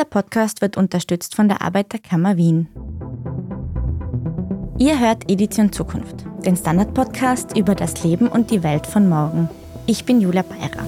Dieser Podcast wird unterstützt von der Arbeiterkammer Wien. Ihr hört Edition Zukunft, den Standard-Podcast über das Leben und die Welt von morgen. Ich bin Julia Beirer.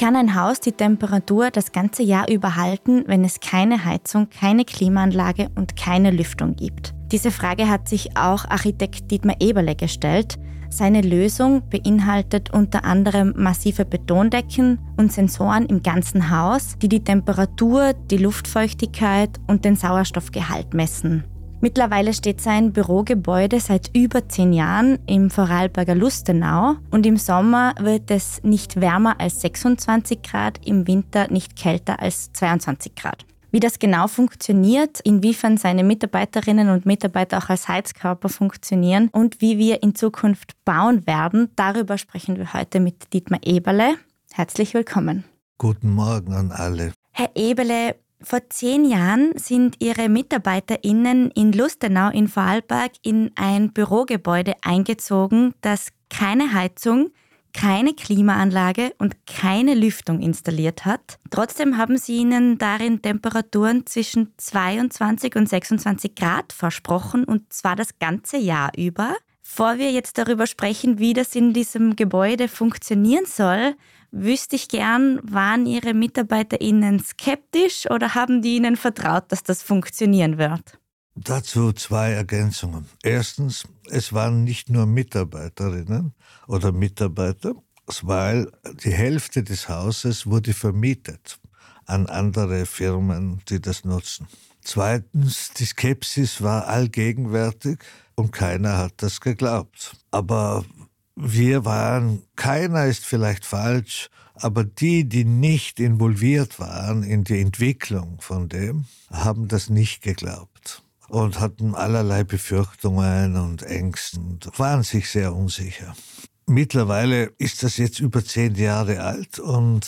Kann ein Haus die Temperatur das ganze Jahr über halten, wenn es keine Heizung, keine Klimaanlage und keine Lüftung gibt? Diese Frage hat sich auch Architekt Dietmar Eberle gestellt. Seine Lösung beinhaltet unter anderem massive Betondecken und Sensoren im ganzen Haus, die die Temperatur, die Luftfeuchtigkeit und den Sauerstoffgehalt messen. Mittlerweile steht sein Bürogebäude seit über zehn Jahren im Vorarlberger Lustenau und im Sommer wird es nicht wärmer als 26 Grad, im Winter nicht kälter als 22 Grad. Wie das genau funktioniert, inwiefern seine Mitarbeiterinnen und Mitarbeiter auch als Heizkörper funktionieren und wie wir in Zukunft bauen werden, darüber sprechen wir heute mit Dietmar Eberle. Herzlich willkommen. Guten Morgen an alle. Herr Eberle, vor zehn Jahren sind Ihre MitarbeiterInnen in Lustenau in Vorarlberg in ein Bürogebäude eingezogen, das keine Heizung, keine Klimaanlage und keine Lüftung installiert hat. Trotzdem haben sie ihnen darin Temperaturen zwischen 22 und 26 Grad versprochen und zwar das ganze Jahr über. Bevor wir jetzt darüber sprechen, wie das in diesem Gebäude funktionieren soll, wüsste ich gern, waren Ihre MitarbeiterInnen skeptisch oder haben die Ihnen vertraut, dass das funktionieren wird? Dazu zwei Ergänzungen. Erstens, es waren nicht nur Mitarbeiterinnen oder Mitarbeiter, weil die Hälfte des Hauses wurde vermietet an andere Firmen, die das nutzen. Zweitens, die Skepsis war allgegenwärtig und keiner hat das geglaubt. Aber wir waren, keiner ist vielleicht falsch, aber die, die nicht involviert waren in die Entwicklung von dem, haben das nicht geglaubt und hatten allerlei Befürchtungen und Ängste und waren sich sehr unsicher. Mittlerweile ist das jetzt über zehn Jahre alt und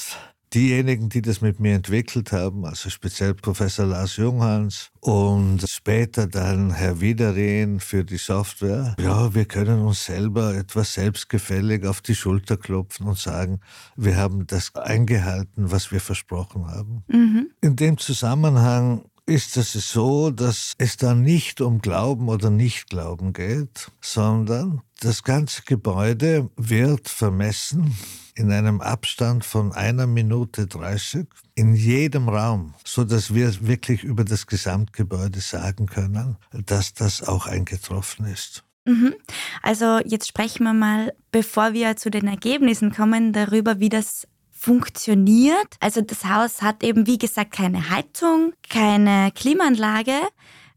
diejenigen, die das mit mir entwickelt haben, also speziell Professor Lars Junghans und später dann Herr Wiederin für die Software, ja, wir können uns selber etwas selbstgefällig auf die Schulter klopfen und sagen, wir haben das eingehalten, was wir versprochen haben. Mhm. In dem Zusammenhang ist es so, dass es da nicht um Glauben oder Nichtglauben geht, sondern das ganze Gebäude wird vermessen in einem Abstand von einer Minute 30 in jedem Raum, so dass wir wirklich über das Gesamtgebäude sagen können, dass das auch eingetroffen ist. Mhm. Also jetzt sprechen wir mal, bevor wir zu den Ergebnissen kommen, darüber, wie das funktioniert. Also das Haus hat eben, wie gesagt, keine Heizung, keine Klimaanlage.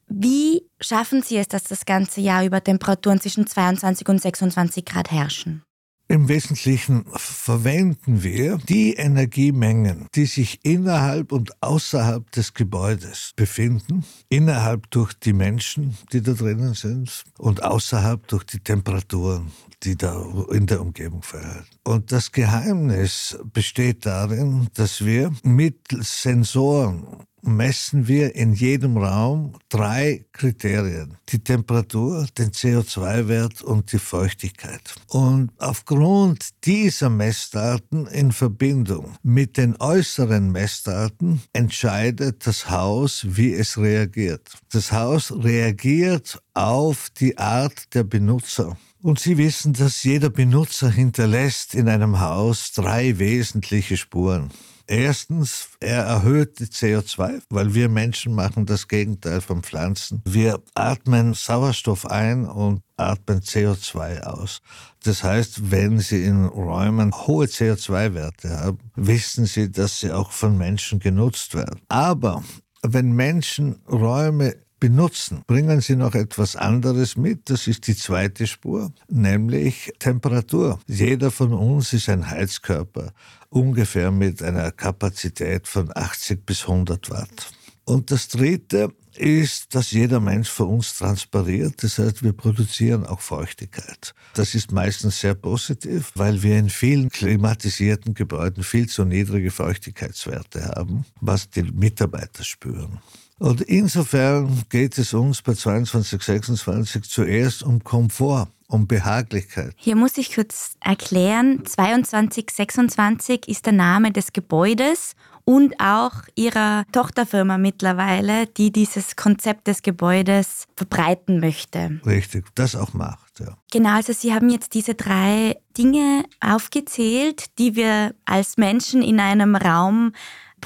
Wie schaffen Sie es, dass das ganze Jahr über Temperaturen zwischen 22 und 26 Grad herrschen? Im Wesentlichen verwenden wir die Energiemengen, die sich innerhalb und außerhalb des Gebäudes befinden, innerhalb durch die Menschen, die da drinnen sind und außerhalb durch die Temperaturen, die da in der Umgebung verhalten. Und das Geheimnis besteht darin, dass wir mit Sensoren messen wir in jedem Raum drei Kriterien. Die Temperatur, den CO2-Wert und die Feuchtigkeit. Und aufgrund dieser Messdaten in Verbindung mit den äußeren Messdaten entscheidet das Haus, wie es reagiert. Das Haus reagiert auf die Art der Benutzer. Und Sie wissen, dass jeder Benutzer hinterlässt in einem Haus drei wesentliche Spuren. Erstens, er erhöht die CO2, weil wir Menschen machen das Gegenteil von Pflanzen. Wir atmen Sauerstoff ein und atmen CO2 aus. Das heißt, wenn Sie in Räumen hohe CO2-Werte haben, wissen Sie, dass sie auch von Menschen genutzt werden. Aber wenn Menschen Räume benutzen, bringen Sie noch etwas anderes mit. Das ist die zweite Spur, nämlich Temperatur. Jeder von uns ist ein Heizkörper, ungefähr mit einer Kapazität von 80 bis 100 Watt. Und das dritte, ist, dass jeder Mensch für uns transpariert. Das heißt, wir produzieren auch Feuchtigkeit. Das ist meistens sehr positiv, weil wir in vielen klimatisierten Gebäuden viel zu niedrige Feuchtigkeitswerte haben, was die Mitarbeiter spüren. Und insofern geht es uns bei 22, 26 zuerst um Komfort um Behaglichkeit. Hier muss ich kurz erklären, 2226 ist der Name des Gebäudes und auch ihrer Tochterfirma mittlerweile, die dieses Konzept des Gebäudes verbreiten möchte. Richtig, das auch macht, ja. Genau, also Sie haben jetzt diese drei Dinge aufgezählt, die wir als Menschen in einem Raum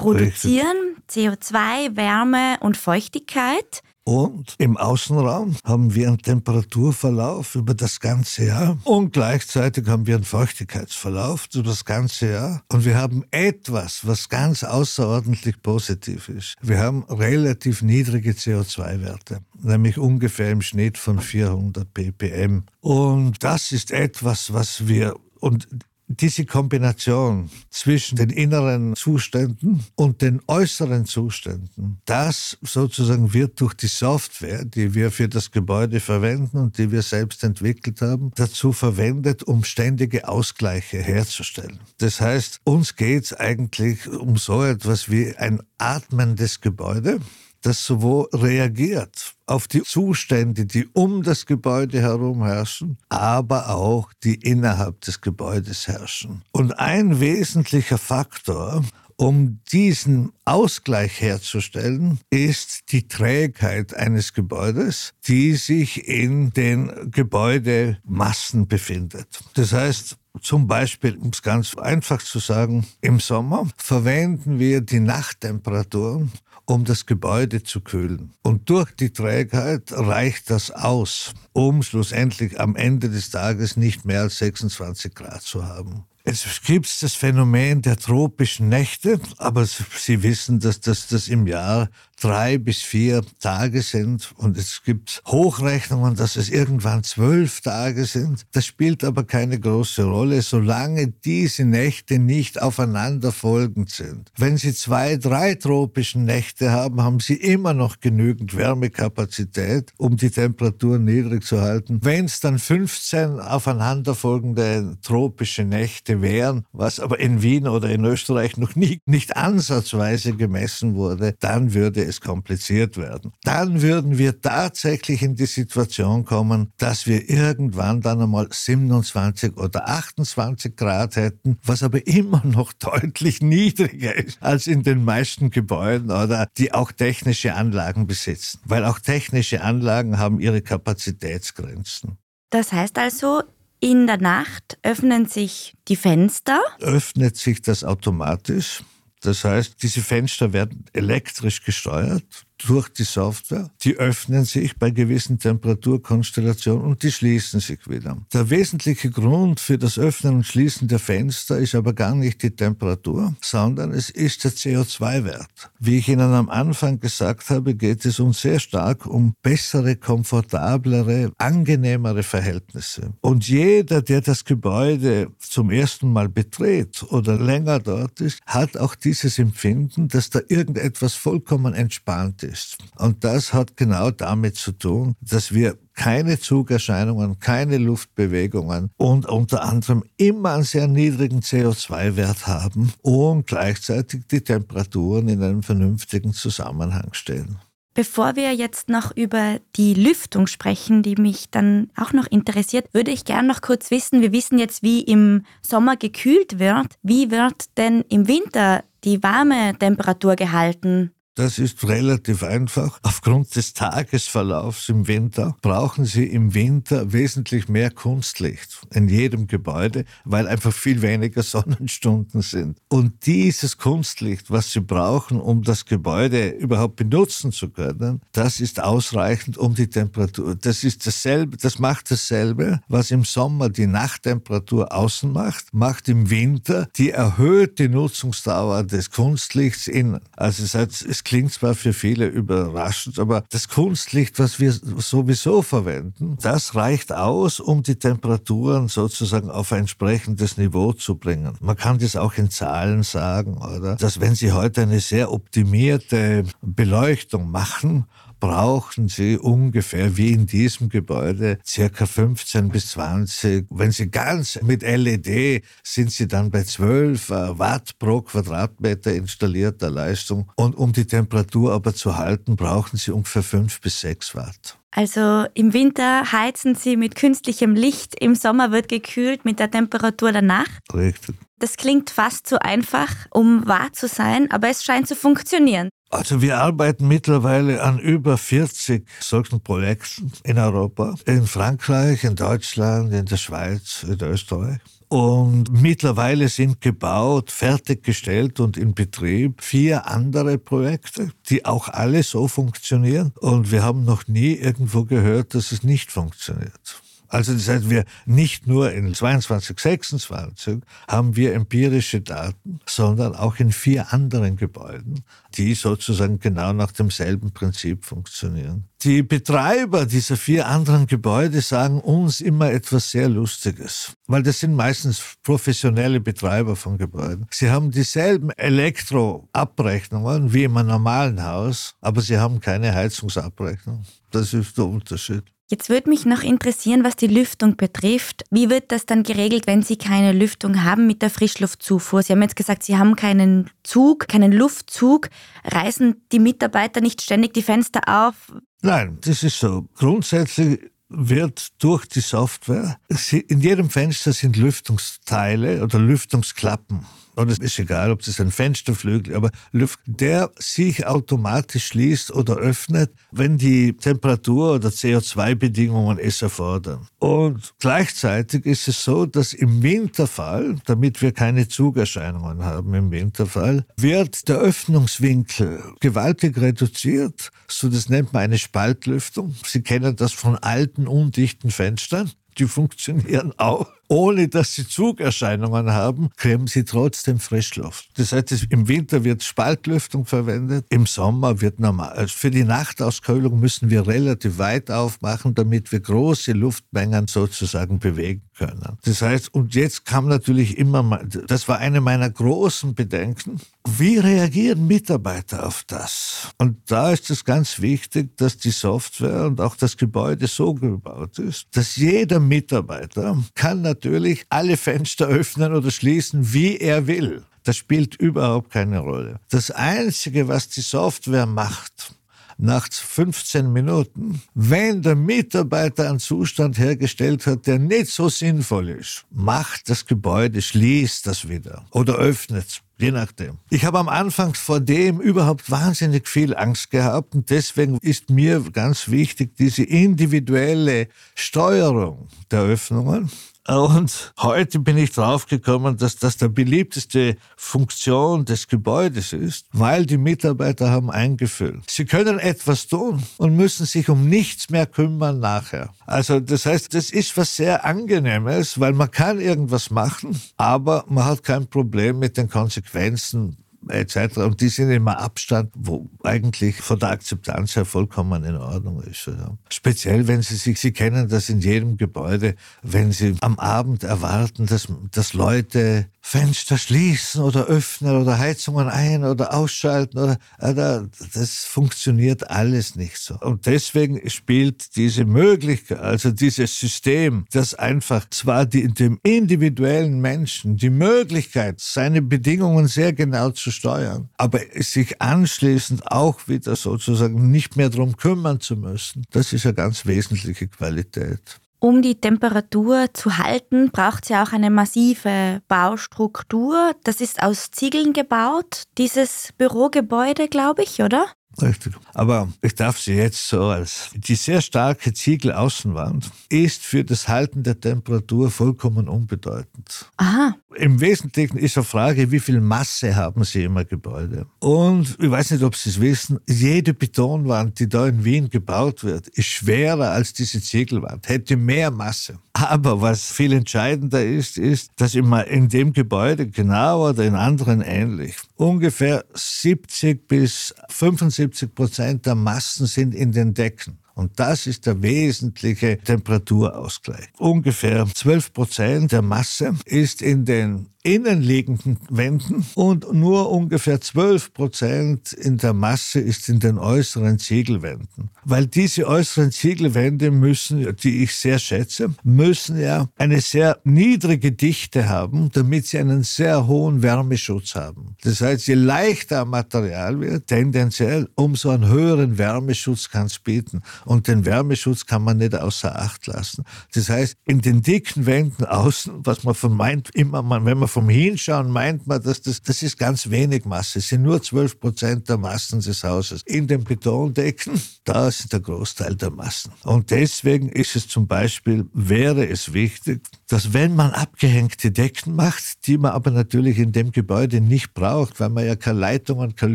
produzieren. Richtig. CO2, Wärme und Feuchtigkeit. Und im Außenraum haben wir einen Temperaturverlauf über das ganze Jahr und gleichzeitig haben wir einen Feuchtigkeitsverlauf über das ganze Jahr. Und wir haben etwas, was ganz außerordentlich positiv ist. Wir haben relativ niedrige CO2-Werte, nämlich ungefähr im Schnitt von 400 ppm. Und das ist etwas, was wir und diese Kombination zwischen den inneren Zuständen und den äußeren Zuständen, das sozusagen wird durch die Software, die wir für das Gebäude verwenden und die wir selbst entwickelt haben, dazu verwendet, um ständige Ausgleiche herzustellen. Das heißt, uns geht es eigentlich um so etwas wie ein atmendes Gebäude, das sowohl reagiert auf die Zustände, die um das Gebäude herum herrschen, aber auch die innerhalb des Gebäudes herrschen. Und ein wesentlicher Faktor, um diesen Ausgleich herzustellen, ist die Trägheit eines Gebäudes, die sich in den Gebäudemassen befindet. Das heißt, zum Beispiel, um es ganz einfach zu sagen, im Sommer verwenden wir die Nachttemperaturen um das Gebäude zu kühlen. Und durch die Trägheit reicht das aus, um schlussendlich am Ende des Tages nicht mehr als 26 Grad zu haben. Es gibt das Phänomen der tropischen Nächte, aber Sie wissen, dass das, das im Jahr drei bis vier Tage sind und es gibt Hochrechnungen, dass es irgendwann zwölf Tage sind. Das spielt aber keine große Rolle, solange diese Nächte nicht aufeinanderfolgend sind. Wenn Sie zwei, drei tropischen Nächte haben, haben Sie immer noch genügend Wärmekapazität, um die Temperatur niedrig zu halten. Wenn es dann 15 aufeinanderfolgende tropische Nächte wären, was aber in Wien oder in Österreich noch nie, nicht ansatzweise gemessen wurde, dann würde es kompliziert werden. Dann würden wir tatsächlich in die Situation kommen, dass wir irgendwann dann einmal 27 oder 28 Grad hätten, was aber immer noch deutlich niedriger ist als in den meisten Gebäuden oder die auch technische Anlagen besitzen. Weil auch technische Anlagen haben ihre Kapazitätsgrenzen. Das heißt also, in der Nacht öffnen sich die Fenster. Öffnet sich das automatisch. Das heißt, diese Fenster werden elektrisch gesteuert durch die Software. Die öffnen sich bei gewissen Temperaturkonstellationen und die schließen sich wieder. Der wesentliche Grund für das Öffnen und Schließen der Fenster ist aber gar nicht die Temperatur, sondern es ist der CO2-Wert. Wie ich Ihnen am Anfang gesagt habe, geht es uns sehr stark um bessere, komfortablere, angenehmere Verhältnisse. Und jeder, der das Gebäude zum ersten Mal betritt oder länger dort ist, hat auch dieses Empfinden, dass da irgendetwas vollkommen entspannt ist ist. Und das hat genau damit zu tun, dass wir keine Zugerscheinungen, keine Luftbewegungen und unter anderem immer einen sehr niedrigen CO2-Wert haben und gleichzeitig die Temperaturen in einem vernünftigen Zusammenhang stehen. Bevor wir jetzt noch über die Lüftung sprechen, die mich dann auch noch interessiert, würde ich gerne noch kurz wissen, wir wissen jetzt, wie im Sommer gekühlt wird. Wie wird denn im Winter die warme Temperatur gehalten? Das ist relativ einfach. Aufgrund des Tagesverlaufs im Winter brauchen Sie im Winter wesentlich mehr Kunstlicht in jedem Gebäude, weil einfach viel weniger Sonnenstunden sind. Und dieses Kunstlicht, was Sie brauchen, um das Gebäude überhaupt benutzen zu können, das ist ausreichend, um die Temperatur. Das ist dasselbe, das macht dasselbe, was im Sommer die Nachttemperatur außen macht, macht im Winter die erhöhte Nutzungsdauer des Kunstlichts innen. Also es, es klingt zwar für viele überraschend, aber das Kunstlicht, was wir sowieso verwenden, das reicht aus, um die Temperaturen sozusagen auf ein entsprechendes Niveau zu bringen. Man kann das auch in Zahlen sagen, oder? Dass wenn Sie heute eine sehr optimierte Beleuchtung machen, brauchen Sie ungefähr wie in diesem Gebäude circa 15 bis 20. Wenn Sie ganz mit LED sind Sie dann bei 12 äh, Watt pro Quadratmeter installierter Leistung. Und um die Temperatur aber zu halten, brauchen Sie ungefähr 5 bis 6 Watt. Also im Winter heizen Sie mit künstlichem Licht, im Sommer wird gekühlt mit der Temperatur der Nacht. Richtig. Das klingt fast zu einfach, um wahr zu sein, aber es scheint zu funktionieren. Also wir arbeiten mittlerweile an über 40 solchen Projekten in Europa, in Frankreich, in Deutschland, in der Schweiz, in Österreich. Und mittlerweile sind gebaut, fertiggestellt und in Betrieb vier andere Projekte, die auch alle so funktionieren. Und wir haben noch nie irgendwo gehört, dass es nicht funktioniert. Also das heißt, wir nicht nur in 22, 26 haben wir empirische Daten, sondern auch in vier anderen Gebäuden, die sozusagen genau nach demselben Prinzip funktionieren. Die Betreiber dieser vier anderen Gebäude sagen uns immer etwas sehr Lustiges, weil das sind meistens professionelle Betreiber von Gebäuden. Sie haben dieselben Elektroabrechnungen wie im normalen Haus, aber sie haben keine Heizungsabrechnung. Das ist der Unterschied. Jetzt würde mich noch interessieren, was die Lüftung betrifft. Wie wird das dann geregelt, wenn Sie keine Lüftung haben mit der Frischluftzufuhr? Sie haben jetzt gesagt, Sie haben keinen Zug, keinen Luftzug. Reißen die Mitarbeiter nicht ständig die Fenster auf? Nein, das ist so. Grundsätzlich wird durch die Software, in jedem Fenster sind Lüftungsteile oder Lüftungsklappen und es ist egal, ob das ein Fensterflügel, aber Luft, der sich automatisch schließt oder öffnet, wenn die Temperatur oder CO2-Bedingungen es erfordern. Und gleichzeitig ist es so, dass im Winterfall, damit wir keine Zugerscheinungen haben im Winterfall, wird der Öffnungswinkel gewaltig reduziert. So, das nennt man eine Spaltlüftung. Sie kennen das von alten, undichten Fenstern die funktionieren auch. Ohne dass sie Zugerscheinungen haben, kriegen sie trotzdem Frischluft. Das heißt, im Winter wird Spaltlüftung verwendet, im Sommer wird normal. Also für die Nachtauskühlung müssen wir relativ weit aufmachen, damit wir große Luftmengen sozusagen bewegen können. Das heißt, und jetzt kam natürlich immer mal, das war eine meiner großen Bedenken, wie reagieren Mitarbeiter auf das? Und da ist es ganz wichtig, dass die Software und auch das Gebäude so gebaut ist, dass jeder Mitarbeiter kann natürlich alle Fenster öffnen oder schließen, wie er will. Das spielt überhaupt keine Rolle. Das Einzige, was die Software macht, nach 15 Minuten, wenn der Mitarbeiter einen Zustand hergestellt hat, der nicht so sinnvoll ist, macht das Gebäude, schließt das wieder oder öffnet es. Je nachdem. Ich habe am Anfang vor dem überhaupt wahnsinnig viel Angst gehabt und deswegen ist mir ganz wichtig diese individuelle Steuerung der Öffnungen und heute bin ich draufgekommen, dass das der beliebteste Funktion des Gebäudes ist, weil die Mitarbeiter haben eingefüllt. Sie können etwas tun und müssen sich um nichts mehr kümmern nachher. Also das heißt, das ist was sehr angenehmes, weil man kann irgendwas machen, aber man hat kein Problem mit den Konsequenzen etc. Und die sind immer Abstand, wo eigentlich von der Akzeptanz her vollkommen in Ordnung ist. Ja. Speziell, wenn Sie sich, Sie kennen das in jedem Gebäude, wenn Sie am Abend erwarten, dass, dass Leute Fenster schließen oder öffnen oder Heizungen ein oder ausschalten oder, oder das funktioniert alles nicht so. Und deswegen spielt diese Möglichkeit, also dieses System, das einfach zwar die, dem individuellen Menschen die Möglichkeit, seine Bedingungen sehr genau zu steuern, aber sich anschließend auch wieder sozusagen nicht mehr darum kümmern zu müssen, das ist eine ganz wesentliche Qualität. Um die Temperatur zu halten, braucht ja auch eine massive Baustruktur. Das ist aus Ziegeln gebaut, dieses Bürogebäude, glaube ich, oder? Richtig. Aber ich darf sie jetzt so als die sehr starke Ziegelaußenwand ist für das Halten der Temperatur vollkommen unbedeutend. Aha. Im Wesentlichen ist eine Frage, wie viel Masse haben Sie im Gebäude? Und ich weiß nicht, ob Sie es wissen, jede Betonwand, die da in Wien gebaut wird, ist schwerer als diese Ziegelwand, hätte mehr Masse. Aber was viel entscheidender ist, ist, dass immer in dem Gebäude, genau oder in anderen ähnlich, ungefähr 70 bis 75 Prozent der Massen sind in den Decken. Und das ist der wesentliche Temperaturausgleich. Ungefähr 12 Prozent der Masse ist in den innenliegenden Wänden und nur ungefähr 12 Prozent in der Masse ist in den äußeren Ziegelwänden. Weil diese äußeren Ziegelwände müssen, die ich sehr schätze, müssen ja eine sehr niedrige Dichte haben, damit sie einen sehr hohen Wärmeschutz haben. Das heißt, je leichter ein Material wird, tendenziell, umso einen höheren Wärmeschutz kann es bieten. Und den Wärmeschutz kann man nicht außer Acht lassen. Das heißt, in den dicken Wänden außen, was man vermeint, immer, man, wenn man vom Hinschauen meint man, dass das, das ist ganz wenig Masse. Es sind nur 12 Prozent der Massen des Hauses. In den Betondecken, da ist der Großteil der Massen. Und deswegen ist es zum Beispiel, wäre es wichtig, dass wenn man abgehängte Decken macht, die man aber natürlich in dem Gebäude nicht braucht, weil man ja keine Leitungen, keine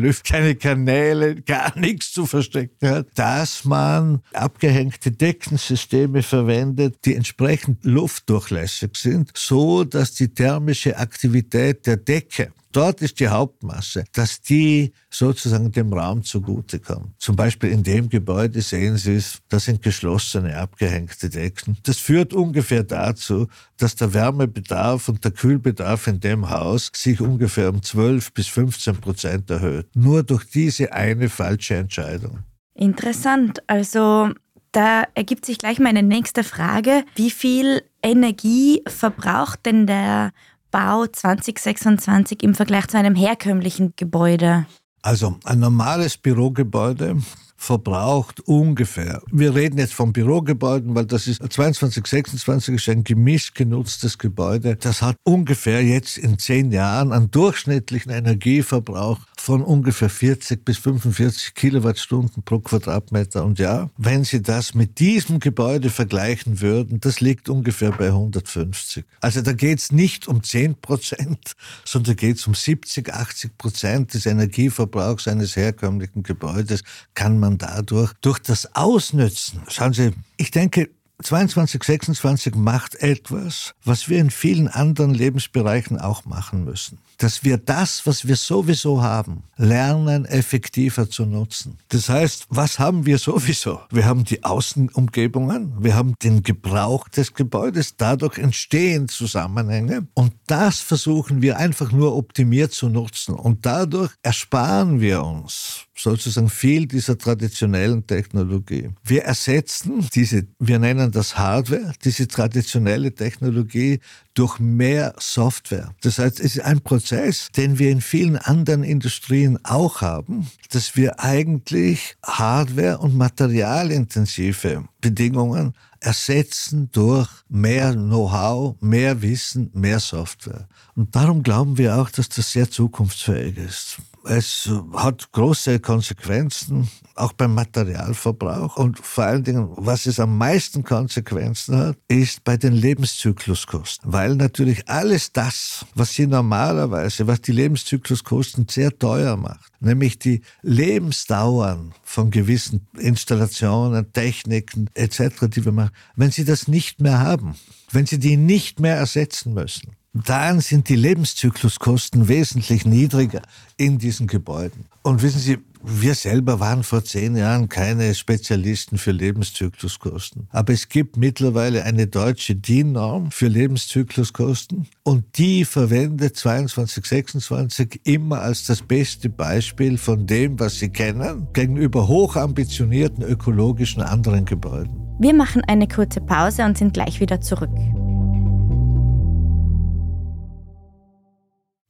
Lüfte, keine Kanäle, gar nichts zu verstecken hat, dass man abgehängte Deckensysteme verwendet, die entsprechend luftdurchlässig sind, so dass die thermische Aktivität der Decke dort ist die Hauptmasse, dass die sozusagen dem Raum zugutekommt. Zum Beispiel in dem Gebäude sehen Sie es, da sind geschlossene, abgehängte Decken. Das führt ungefähr dazu, dass der Wärmebedarf und der Kühlbedarf in dem Haus sich ungefähr um 12 bis 15 Prozent erhöht. Nur durch diese eine falsche Entscheidung. Interessant. Also da ergibt sich gleich meine nächste Frage. Wie viel Energie verbraucht denn der Bau 2026 im Vergleich zu einem herkömmlichen Gebäude? Also ein normales Bürogebäude verbraucht ungefähr, wir reden jetzt von Bürogebäuden, weil das ist 22, 26 ist ein gemischt genutztes Gebäude. Das hat ungefähr jetzt in zehn Jahren einen durchschnittlichen Energieverbrauch von ungefähr 40 bis 45 Kilowattstunden pro Quadratmeter. Und ja, wenn Sie das mit diesem Gebäude vergleichen würden, das liegt ungefähr bei 150. Also da geht es nicht um 10 Prozent, sondern geht es um 70, 80 Prozent des Energieverbrauchs eines herkömmlichen Gebäudes, kann man dadurch durch das Ausnützen, schauen Sie, ich denke, 22, 26 macht etwas, was wir in vielen anderen Lebensbereichen auch machen müssen dass wir das, was wir sowieso haben, lernen, effektiver zu nutzen. Das heißt, was haben wir sowieso? Wir haben die Außenumgebungen, wir haben den Gebrauch des Gebäudes, dadurch entstehen Zusammenhänge und das versuchen wir einfach nur optimiert zu nutzen und dadurch ersparen wir uns sozusagen viel dieser traditionellen Technologie. Wir ersetzen diese, wir nennen das Hardware, diese traditionelle Technologie durch mehr Software. Das heißt, es ist ein Prozess, den wir in vielen anderen Industrien auch haben, dass wir eigentlich Hardware- und materialintensive Bedingungen ersetzen durch mehr Know-how, mehr Wissen, mehr Software. Und darum glauben wir auch, dass das sehr zukunftsfähig ist. Es hat große Konsequenzen, auch beim Materialverbrauch. Und vor allen Dingen, was es am meisten Konsequenzen hat, ist bei den Lebenszykluskosten. Weil natürlich alles das, was sie normalerweise, was die Lebenszykluskosten sehr teuer macht, nämlich die Lebensdauern von gewissen Installationen, Techniken etc., die wir machen, wenn sie das nicht mehr haben, wenn sie die nicht mehr ersetzen müssen, dann sind die Lebenszykluskosten wesentlich niedriger in diesen Gebäuden. Und wissen Sie, wir selber waren vor zehn Jahren keine Spezialisten für Lebenszykluskosten. Aber es gibt mittlerweile eine deutsche DIN-Norm für Lebenszykluskosten und die verwendet 2226 immer als das beste Beispiel von dem, was sie kennen, gegenüber hochambitionierten ökologischen anderen Gebäuden. Wir machen eine kurze Pause und sind gleich wieder zurück.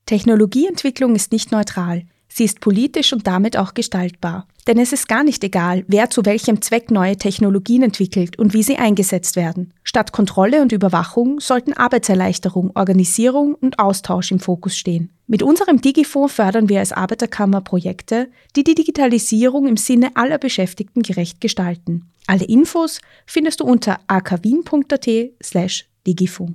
Technologieentwicklung ist nicht neutral. Sie ist politisch und damit auch gestaltbar. Denn es ist gar nicht egal, wer zu welchem Zweck neue Technologien entwickelt und wie sie eingesetzt werden. Statt Kontrolle und Überwachung sollten Arbeitserleichterung, Organisierung und Austausch im Fokus stehen. Mit unserem Digifonds fördern wir als Arbeiterkammer Projekte, die die Digitalisierung im Sinne aller Beschäftigten gerecht gestalten. Alle Infos findest du unter akwien.at slash digifonds.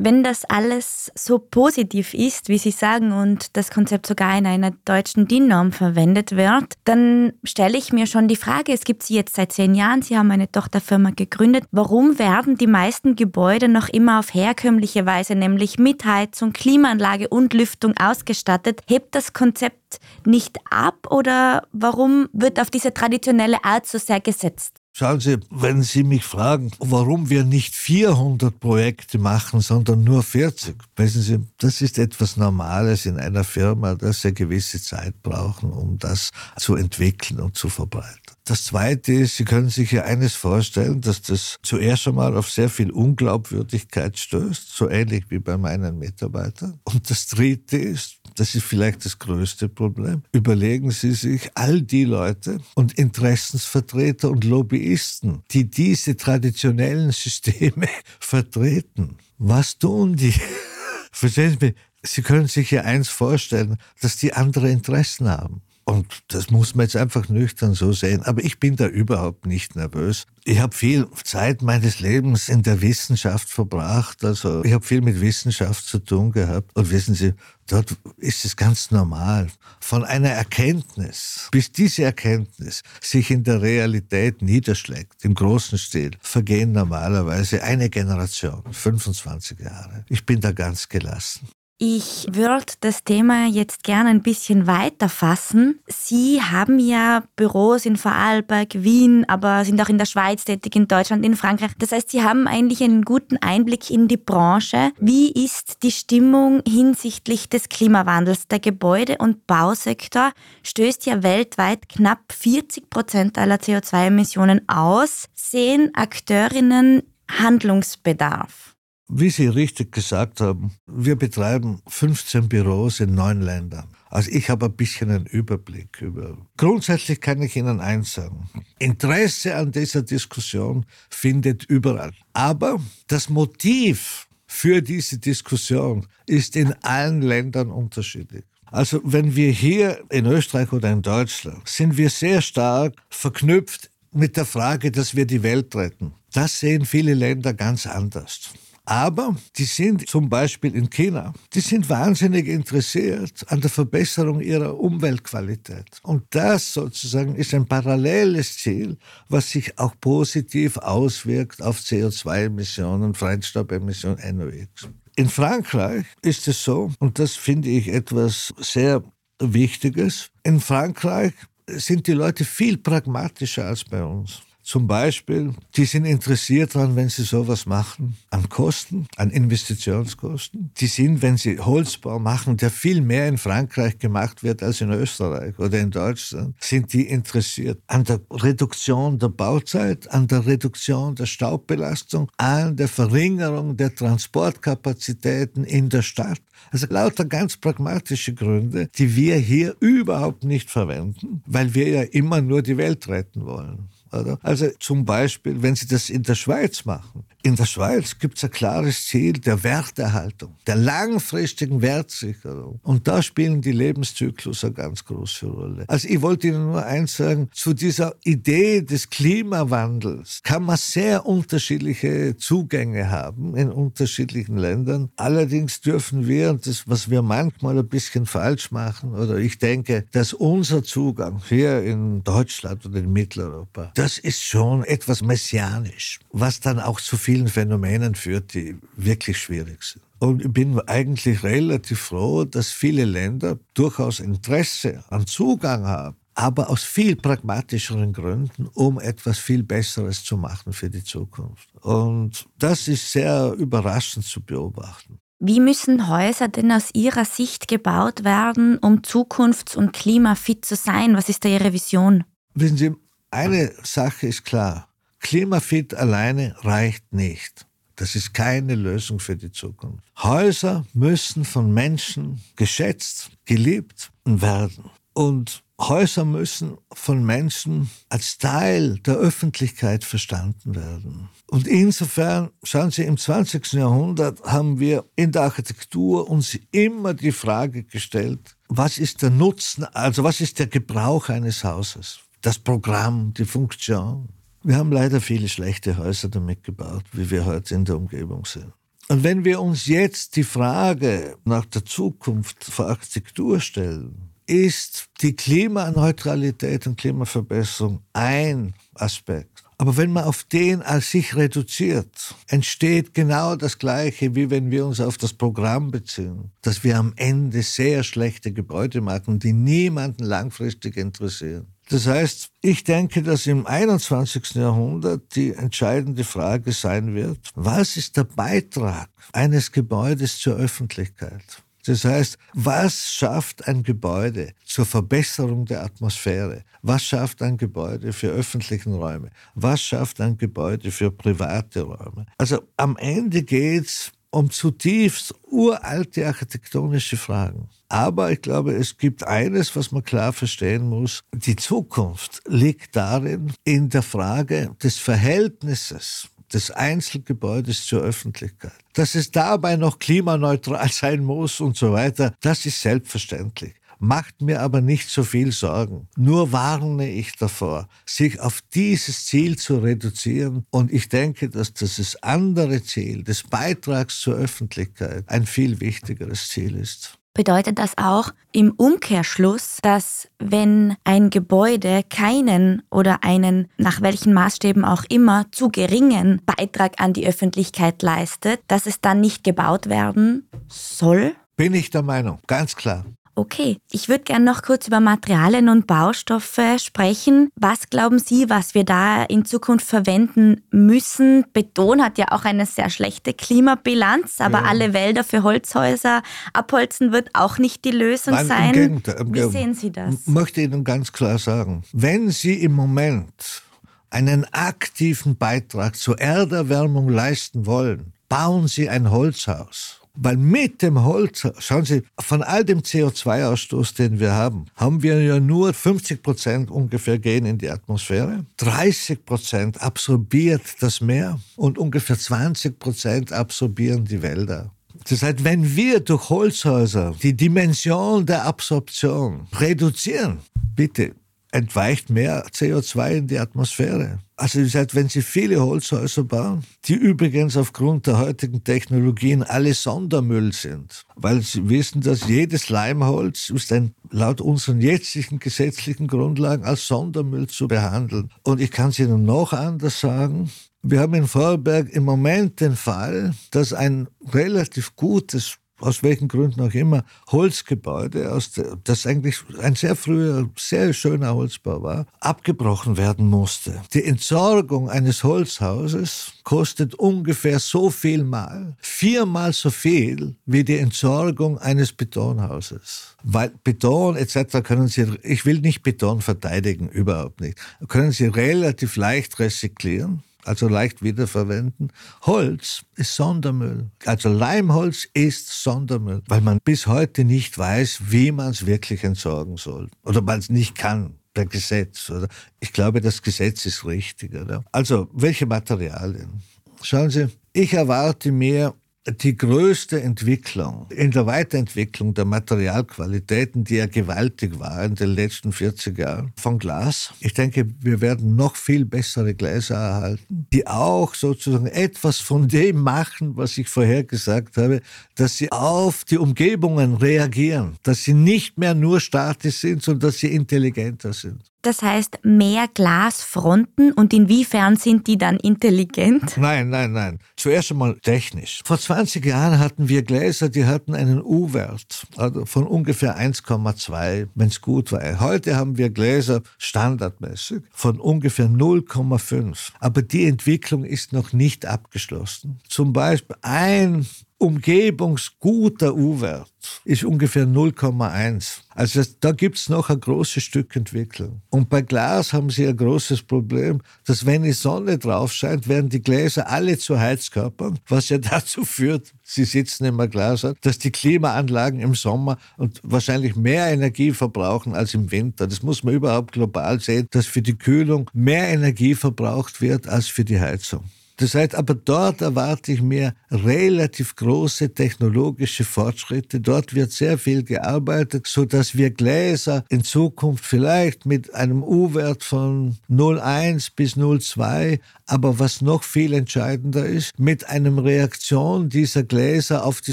Wenn das alles so positiv ist, wie Sie sagen, und das Konzept sogar in einer deutschen DIN-Norm verwendet wird, dann stelle ich mir schon die Frage, es gibt Sie jetzt seit zehn Jahren, Sie haben eine Tochterfirma gegründet, warum werden die meisten Gebäude noch immer auf herkömmliche Weise, nämlich mit Heizung, Klimaanlage und Lüftung ausgestattet? Hebt das Konzept nicht ab oder warum wird auf diese traditionelle Art so sehr gesetzt? Schauen Sie, wenn Sie mich fragen, warum wir nicht 400 Projekte machen, sondern nur 40, wissen Sie, das ist etwas Normales in einer Firma, dass Sie gewisse Zeit brauchen, um das zu entwickeln und zu verbreiten. Das Zweite ist, Sie können sich ja eines vorstellen, dass das zuerst einmal auf sehr viel Unglaubwürdigkeit stößt, so ähnlich wie bei meinen Mitarbeitern. Und das Dritte ist, das ist vielleicht das größte Problem. Überlegen Sie sich all die Leute und Interessensvertreter und Lobbyisten, die diese traditionellen Systeme vertreten. Was tun die? Verstehen Sie mich? Sie können sich ja eins vorstellen, dass die andere Interessen haben. Und das muss man jetzt einfach nüchtern so sehen. Aber ich bin da überhaupt nicht nervös. Ich habe viel Zeit meines Lebens in der Wissenschaft verbracht. Also ich habe viel mit Wissenschaft zu tun gehabt. Und wissen Sie, dort ist es ganz normal. Von einer Erkenntnis, bis diese Erkenntnis sich in der Realität niederschlägt, im großen Stil, vergehen normalerweise eine Generation, 25 Jahre. Ich bin da ganz gelassen. Ich würde das Thema jetzt gerne ein bisschen weiter fassen. Sie haben ja Büros in Vorarlberg, Wien, aber sind auch in der Schweiz tätig, in Deutschland, in Frankreich. Das heißt, Sie haben eigentlich einen guten Einblick in die Branche. Wie ist die Stimmung hinsichtlich des Klimawandels? Der Gebäude- und Bausektor stößt ja weltweit knapp 40 Prozent aller CO2-Emissionen aus. Sehen Akteurinnen Handlungsbedarf? Wie Sie richtig gesagt haben, wir betreiben 15 Büros in neun Ländern. Also ich habe ein bisschen einen Überblick über. Grundsätzlich kann ich Ihnen eins sagen. Interesse an dieser Diskussion findet überall. Aber das Motiv für diese Diskussion ist in allen Ländern unterschiedlich. Also wenn wir hier in Österreich oder in Deutschland sind wir sehr stark verknüpft mit der Frage, dass wir die Welt retten. Das sehen viele Länder ganz anders. Aber die sind zum Beispiel in China, die sind wahnsinnig interessiert an der Verbesserung ihrer Umweltqualität. Und das sozusagen ist ein paralleles Ziel, was sich auch positiv auswirkt auf CO2-Emissionen, Feinstaubemissionen, NOx. In Frankreich ist es so, und das finde ich etwas sehr Wichtiges, in Frankreich sind die Leute viel pragmatischer als bei uns. Zum Beispiel, die sind interessiert daran, wenn sie sowas machen, an Kosten, an Investitionskosten. Die sind, wenn sie Holzbau machen, der viel mehr in Frankreich gemacht wird als in Österreich oder in Deutschland, sind die interessiert an der Reduktion der Bauzeit, an der Reduktion der Staubbelastung, an der Verringerung der Transportkapazitäten in der Stadt. Also lauter ganz pragmatische Gründe, die wir hier überhaupt nicht verwenden, weil wir ja immer nur die Welt retten wollen. Oder? Also zum Beispiel, wenn Sie das in der Schweiz machen. In der Schweiz gibt es ein klares Ziel der Werterhaltung, der langfristigen Wertsicherung. Und da spielen die Lebenszyklus eine ganz große Rolle. Also ich wollte Ihnen nur eins sagen, zu dieser Idee des Klimawandels kann man sehr unterschiedliche Zugänge haben in unterschiedlichen Ländern. Allerdings dürfen wir, und das, was wir manchmal ein bisschen falsch machen, oder ich denke, dass unser Zugang hier in Deutschland und in Mitteleuropa, das ist schon etwas messianisch, was dann auch zu vielen Phänomenen führt, die wirklich schwierig sind. Und ich bin eigentlich relativ froh, dass viele Länder durchaus Interesse an Zugang haben, aber aus viel pragmatischeren Gründen, um etwas viel Besseres zu machen für die Zukunft. Und das ist sehr überraschend zu beobachten. Wie müssen Häuser denn aus Ihrer Sicht gebaut werden, um zukunfts- und klimafit zu sein? Was ist da Ihre Vision? Wissen Sie, eine Sache ist klar. Klimafit alleine reicht nicht. Das ist keine Lösung für die Zukunft. Häuser müssen von Menschen geschätzt, geliebt werden. Und Häuser müssen von Menschen als Teil der Öffentlichkeit verstanden werden. Und insofern, schauen Sie, im 20. Jahrhundert haben wir in der Architektur uns immer die Frage gestellt, was ist der Nutzen, also was ist der Gebrauch eines Hauses? Das Programm, die Funktion. Wir haben leider viele schlechte Häuser damit gebaut, wie wir heute in der Umgebung sind. Und wenn wir uns jetzt die Frage nach der Zukunft für Architektur stellen, ist die Klimaneutralität und Klimaverbesserung ein Aspekt. Aber wenn man auf den als sich reduziert, entsteht genau das Gleiche, wie wenn wir uns auf das Programm beziehen, dass wir am Ende sehr schlechte Gebäude machen, die niemanden langfristig interessieren. Das heißt, ich denke, dass im 21. Jahrhundert die entscheidende Frage sein wird, was ist der Beitrag eines Gebäudes zur Öffentlichkeit? Das heißt, was schafft ein Gebäude zur Verbesserung der Atmosphäre? Was schafft ein Gebäude für öffentliche Räume? Was schafft ein Gebäude für private Räume? Also am Ende geht's um zutiefst uralte architektonische Fragen. Aber ich glaube, es gibt eines, was man klar verstehen muss. Die Zukunft liegt darin, in der Frage des Verhältnisses des Einzelgebäudes zur Öffentlichkeit. Dass es dabei noch klimaneutral sein muss und so weiter, das ist selbstverständlich macht mir aber nicht so viel Sorgen. Nur warne ich davor, sich auf dieses Ziel zu reduzieren. Und ich denke, dass das andere Ziel des Beitrags zur Öffentlichkeit ein viel wichtigeres Ziel ist bedeutet das auch im Umkehrschluss, dass wenn ein Gebäude keinen oder einen, nach welchen Maßstäben auch immer, zu geringen Beitrag an die Öffentlichkeit leistet, dass es dann nicht gebaut werden soll? Bin ich der Meinung, ganz klar. Okay, ich würde gerne noch kurz über Materialien und Baustoffe sprechen. Was glauben Sie, was wir da in Zukunft verwenden müssen? Beton hat ja auch eine sehr schlechte Klimabilanz, aber ja. alle Wälder für Holzhäuser abholzen wird auch nicht die Lösung Nein, sein. Im Gegenteil, im Wie sehen Sie das? Ich möchte Ihnen ganz klar sagen, wenn Sie im Moment einen aktiven Beitrag zur Erderwärmung leisten wollen, bauen Sie ein Holzhaus. Weil mit dem Holz, schauen Sie, von all dem CO2-Ausstoß, den wir haben, haben wir ja nur 50 Prozent ungefähr gehen in die Atmosphäre. 30 Prozent absorbiert das Meer und ungefähr 20 Prozent absorbieren die Wälder. Das heißt, wenn wir durch Holzhäuser die Dimension der Absorption reduzieren, bitte, entweicht mehr CO2 in die Atmosphäre. Also wenn Sie viele Holzhäuser bauen, die übrigens aufgrund der heutigen Technologien alle Sondermüll sind, weil Sie wissen, dass jedes Leimholz ist ein, laut unseren jetzigen gesetzlichen Grundlagen als Sondermüll zu behandeln. Und ich kann es Ihnen noch anders sagen. Wir haben in Vorarlberg im Moment den Fall, dass ein relativ gutes aus welchen Gründen auch immer, Holzgebäude, aus der, das eigentlich ein sehr früher, sehr schöner Holzbau war, abgebrochen werden musste. Die Entsorgung eines Holzhauses kostet ungefähr so viel mal, viermal so viel wie die Entsorgung eines Betonhauses. Weil Beton etc. können Sie, ich will nicht Beton verteidigen, überhaupt nicht, können Sie relativ leicht rezyklieren also leicht wiederverwenden. Holz ist Sondermüll. Also Leimholz ist Sondermüll, weil man bis heute nicht weiß, wie man es wirklich entsorgen soll oder man es nicht kann per Gesetz. Oder ich glaube, das Gesetz ist richtig. Oder? Also welche Materialien? Schauen Sie, ich erwarte mir die größte Entwicklung in der Weiterentwicklung der Materialqualitäten, die ja gewaltig war in den letzten 40 Jahren von Glas. Ich denke, wir werden noch viel bessere Gläser erhalten, die auch sozusagen etwas von dem machen, was ich vorher gesagt habe, dass sie auf die Umgebungen reagieren, dass sie nicht mehr nur statisch sind, sondern dass sie intelligenter sind. Das heißt, mehr Glasfronten und inwiefern sind die dann intelligent? Nein, nein, nein. Zuerst einmal technisch. Vor 20 Jahren hatten wir Gläser, die hatten einen U-Wert also von ungefähr 1,2, wenn es gut war. Heute haben wir Gläser standardmäßig von ungefähr 0,5. Aber die Entwicklung ist noch nicht abgeschlossen. Zum Beispiel ein umgebungsguter U-Wert ist ungefähr 0,1. Also da gibt es noch ein großes Stück Entwicklung. Und bei Glas haben sie ein großes Problem, dass wenn die Sonne drauf scheint, werden die Gläser alle zu Heizkörpern, was ja dazu führt, sie sitzen immer Glas an, dass die Klimaanlagen im Sommer und wahrscheinlich mehr Energie verbrauchen als im Winter. Das muss man überhaupt global sehen, dass für die Kühlung mehr Energie verbraucht wird als für die Heizung. Das heißt, aber dort erwarte ich mir relativ große technologische Fortschritte. Dort wird sehr viel gearbeitet, so dass wir Gläser in Zukunft vielleicht mit einem U-Wert von 0,1 bis 0,2, aber was noch viel entscheidender ist, mit einer Reaktion dieser Gläser auf die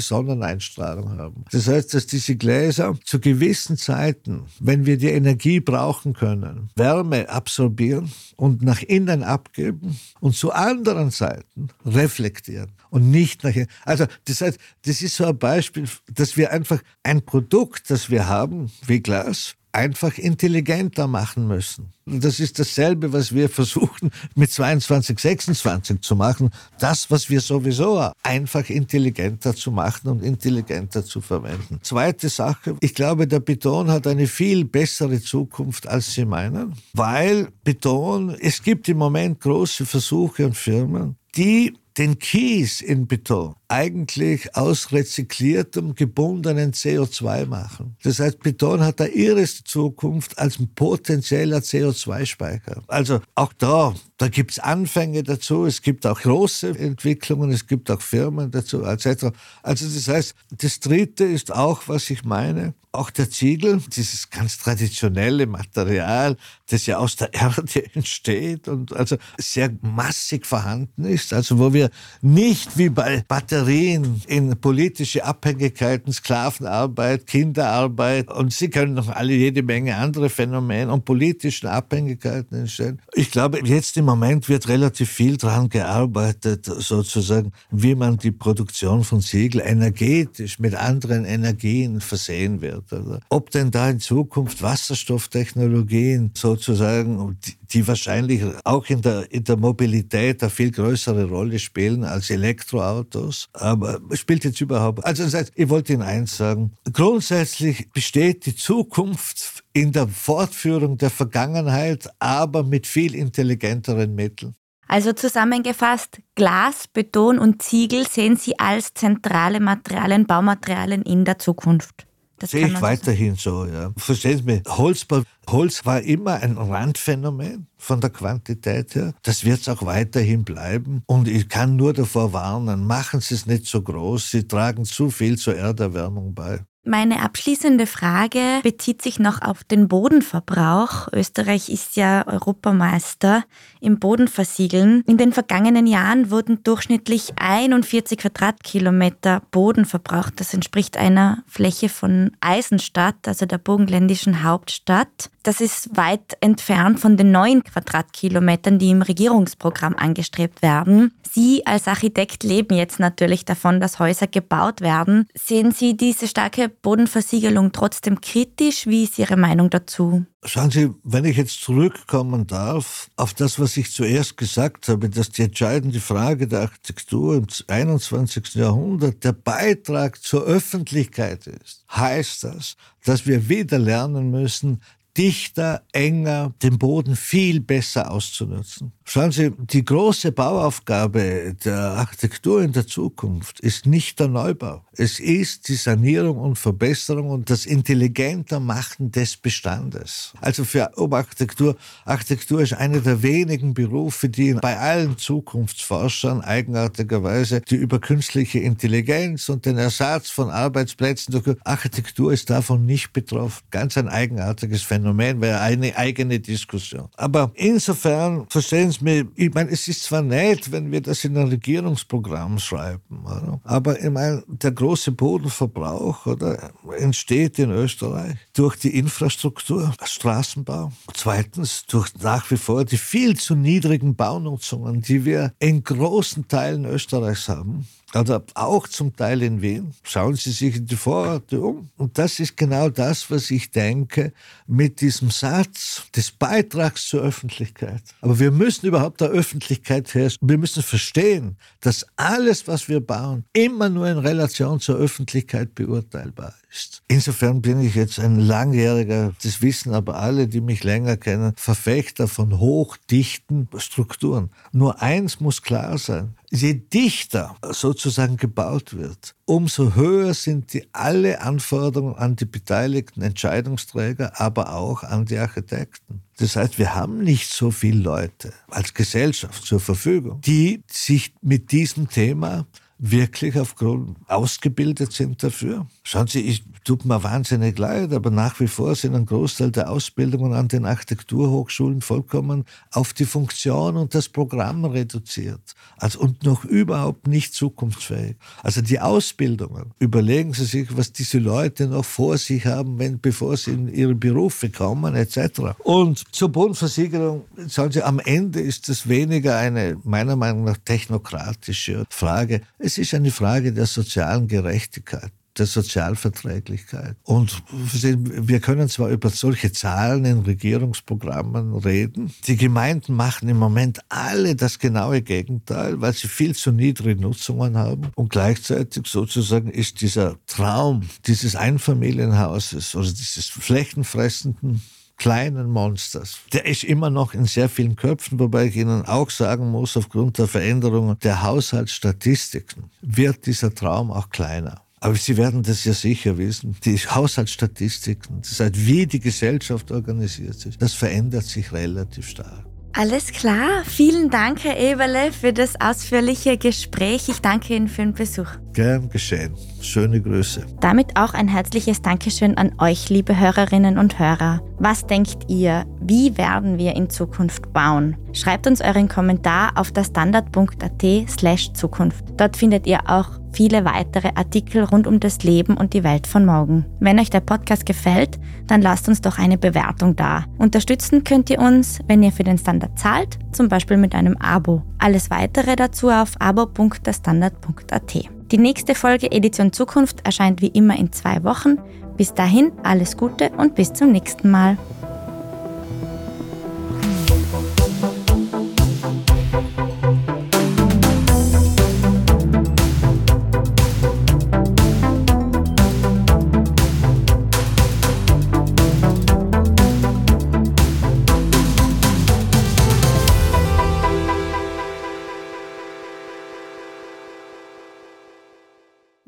Sonneneinstrahlung haben. Das heißt, dass diese Gläser zu gewissen Zeiten, wenn wir die Energie brauchen können, Wärme absorbieren und nach innen abgeben und zu anderen Seiten reflektieren und nicht nach Also das heißt, das ist so ein Beispiel, dass wir einfach ein Produkt, das wir haben, wie Glas, einfach intelligenter machen müssen. Das ist dasselbe, was wir versuchen mit 22, 26 zu machen. Das, was wir sowieso einfach intelligenter zu machen und intelligenter zu verwenden. Zweite Sache, ich glaube, der Beton hat eine viel bessere Zukunft, als Sie meinen, weil Beton, es gibt im Moment große Versuche und Firmen, die den Kies in Beton eigentlich aus rezykliertem, gebundenen CO2 machen. Das heißt, Beton hat da ihre Zukunft als potenzieller CO2-Speicher. Also auch da, da gibt's Anfänge dazu, es gibt auch große Entwicklungen, es gibt auch Firmen dazu, etc. Also das heißt, das Dritte ist auch, was ich meine, auch der Ziegel, dieses ganz traditionelle Material, das ja aus der Erde entsteht und also sehr massig vorhanden ist, also wo wir nicht wie bei Batterien in politische Abhängigkeiten, Sklavenarbeit, Kinderarbeit und Sie können noch alle jede Menge andere Phänomene und politischen Abhängigkeiten entstehen. Ich glaube, jetzt im Moment wird relativ viel daran gearbeitet, sozusagen, wie man die Produktion von Ziegel energetisch mit anderen Energien versehen wird. Also, ob denn da in Zukunft Wasserstofftechnologien sozusagen, die, wahrscheinlich auch in der, in der Mobilität eine viel größere Rolle spielen als Elektroautos. Aber spielt jetzt überhaupt. Also ich wollte Ihnen eins sagen. Grundsätzlich besteht die Zukunft in der Fortführung der Vergangenheit, aber mit viel intelligenteren Mitteln. Also zusammengefasst, Glas, Beton und Ziegel sehen Sie als zentrale Materialien, Baumaterialien in der Zukunft. Das sehe ich weiterhin so, ja. Verstehen Sie mich? Holzbau, Holz war immer ein Randphänomen von der Quantität her. Das wird es auch weiterhin bleiben. Und ich kann nur davor warnen, machen Sie es nicht so groß. Sie tragen zu viel zur Erderwärmung bei. Meine abschließende Frage bezieht sich noch auf den Bodenverbrauch. Österreich ist ja Europameister im Bodenversiegeln. In den vergangenen Jahren wurden durchschnittlich 41 Quadratkilometer Boden verbraucht. Das entspricht einer Fläche von Eisenstadt, also der burgenländischen Hauptstadt. Das ist weit entfernt von den neun Quadratkilometern, die im Regierungsprogramm angestrebt werden. Sie als Architekt leben jetzt natürlich davon, dass Häuser gebaut werden. Sehen Sie diese starke Bodenversiegelung trotzdem kritisch? Wie ist Ihre Meinung dazu? Schauen Sie, wenn ich jetzt zurückkommen darf auf das, was ich zuerst gesagt habe, dass die entscheidende Frage der Architektur im 21. Jahrhundert der Beitrag zur Öffentlichkeit ist, heißt das, dass wir wieder lernen müssen, dichter, enger, den Boden viel besser auszunutzen. Schauen Sie, die große Bauaufgabe der Architektur in der Zukunft ist nicht der Neubau. Es ist die Sanierung und Verbesserung und das intelligenter Machen des Bestandes. Also für Oberarchitektur, Architektur ist einer der wenigen Berufe, die bei allen Zukunftsforschern eigenartigerweise die über künstliche Intelligenz und den Ersatz von Arbeitsplätzen durch Architektur ist davon nicht betroffen. Ganz ein eigenartiges Phänomen, wäre eine eigene Diskussion. Aber insofern verstehen Sie es mir, ich meine, es ist zwar nett, wenn wir das in ein Regierungsprogramm schreiben, oder? aber ich meine, der große Bodenverbrauch oder, entsteht in Österreich durch die Infrastruktur, Straßenbau. Zweitens durch nach wie vor die viel zu niedrigen Baunutzungen, die wir in großen Teilen Österreichs haben. Oder auch zum Teil in Wien. Schauen Sie sich in die Vororte um. Und das ist genau das, was ich denke mit diesem Satz des Beitrags zur Öffentlichkeit. Aber wir müssen überhaupt der Öffentlichkeit herrschen. Wir müssen verstehen, dass alles, was wir bauen, immer nur in Relation zur Öffentlichkeit beurteilbar ist. Insofern bin ich jetzt ein langjähriger, das wissen aber alle, die mich länger kennen, Verfechter von hochdichten Strukturen. Nur eins muss klar sein. Je dichter sozusagen gebaut wird, umso höher sind die alle Anforderungen an die beteiligten Entscheidungsträger, aber auch an die Architekten. Das heißt, wir haben nicht so viele Leute als Gesellschaft zur Verfügung, die sich mit diesem Thema wirklich aufgrund ausgebildet sind dafür. Schauen Sie, ich tut mir wahnsinnig leid, aber nach wie vor sind ein Großteil der Ausbildungen an den Architekturhochschulen vollkommen auf die Funktion und das Programm reduziert. Also und noch überhaupt nicht zukunftsfähig. Also die Ausbildungen, überlegen Sie sich, was diese Leute noch vor sich haben, wenn, bevor sie in ihre Berufe kommen, etc. Und zur Bodenversiegelung, sagen Sie, am Ende ist das weniger eine, meiner Meinung nach, technokratische Frage. Es ist eine Frage der sozialen Gerechtigkeit der Sozialverträglichkeit. Und wir können zwar über solche Zahlen in Regierungsprogrammen reden, die Gemeinden machen im Moment alle das genaue Gegenteil, weil sie viel zu niedrige Nutzungen haben. Und gleichzeitig sozusagen ist dieser Traum dieses Einfamilienhauses oder dieses flächenfressenden kleinen Monsters. Der ist immer noch in sehr vielen Köpfen, wobei ich Ihnen auch sagen muss, aufgrund der Veränderungen der Haushaltsstatistiken wird dieser Traum auch kleiner. Aber Sie werden das ja sicher wissen. Die Haushaltsstatistiken, das heißt, wie die Gesellschaft organisiert ist, das verändert sich relativ stark. Alles klar. Vielen Dank, Herr Eberle, für das ausführliche Gespräch. Ich danke Ihnen für den Besuch. Gern geschehen. Schöne Grüße. Damit auch ein herzliches Dankeschön an euch, liebe Hörerinnen und Hörer. Was denkt ihr? Wie werden wir in Zukunft bauen? Schreibt uns euren Kommentar auf der standard.at slash Zukunft. Dort findet ihr auch viele weitere Artikel rund um das Leben und die Welt von morgen. Wenn euch der Podcast gefällt, dann lasst uns doch eine Bewertung da. Unterstützen könnt ihr uns, wenn ihr für den Standard zahlt, zum Beispiel mit einem Abo. Alles weitere dazu auf abo.derstandard.at. Die nächste Folge Edition Zukunft erscheint wie immer in zwei Wochen. Bis dahin alles Gute und bis zum nächsten Mal.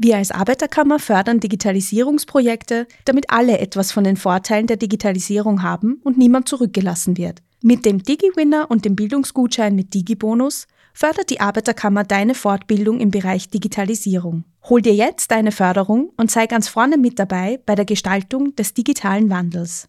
Wir als Arbeiterkammer fördern Digitalisierungsprojekte, damit alle etwas von den Vorteilen der Digitalisierung haben und niemand zurückgelassen wird. Mit dem DigiWinner und dem Bildungsgutschein mit DigiBonus fördert die Arbeiterkammer deine Fortbildung im Bereich Digitalisierung. Hol dir jetzt deine Förderung und sei ganz vorne mit dabei bei der Gestaltung des digitalen Wandels.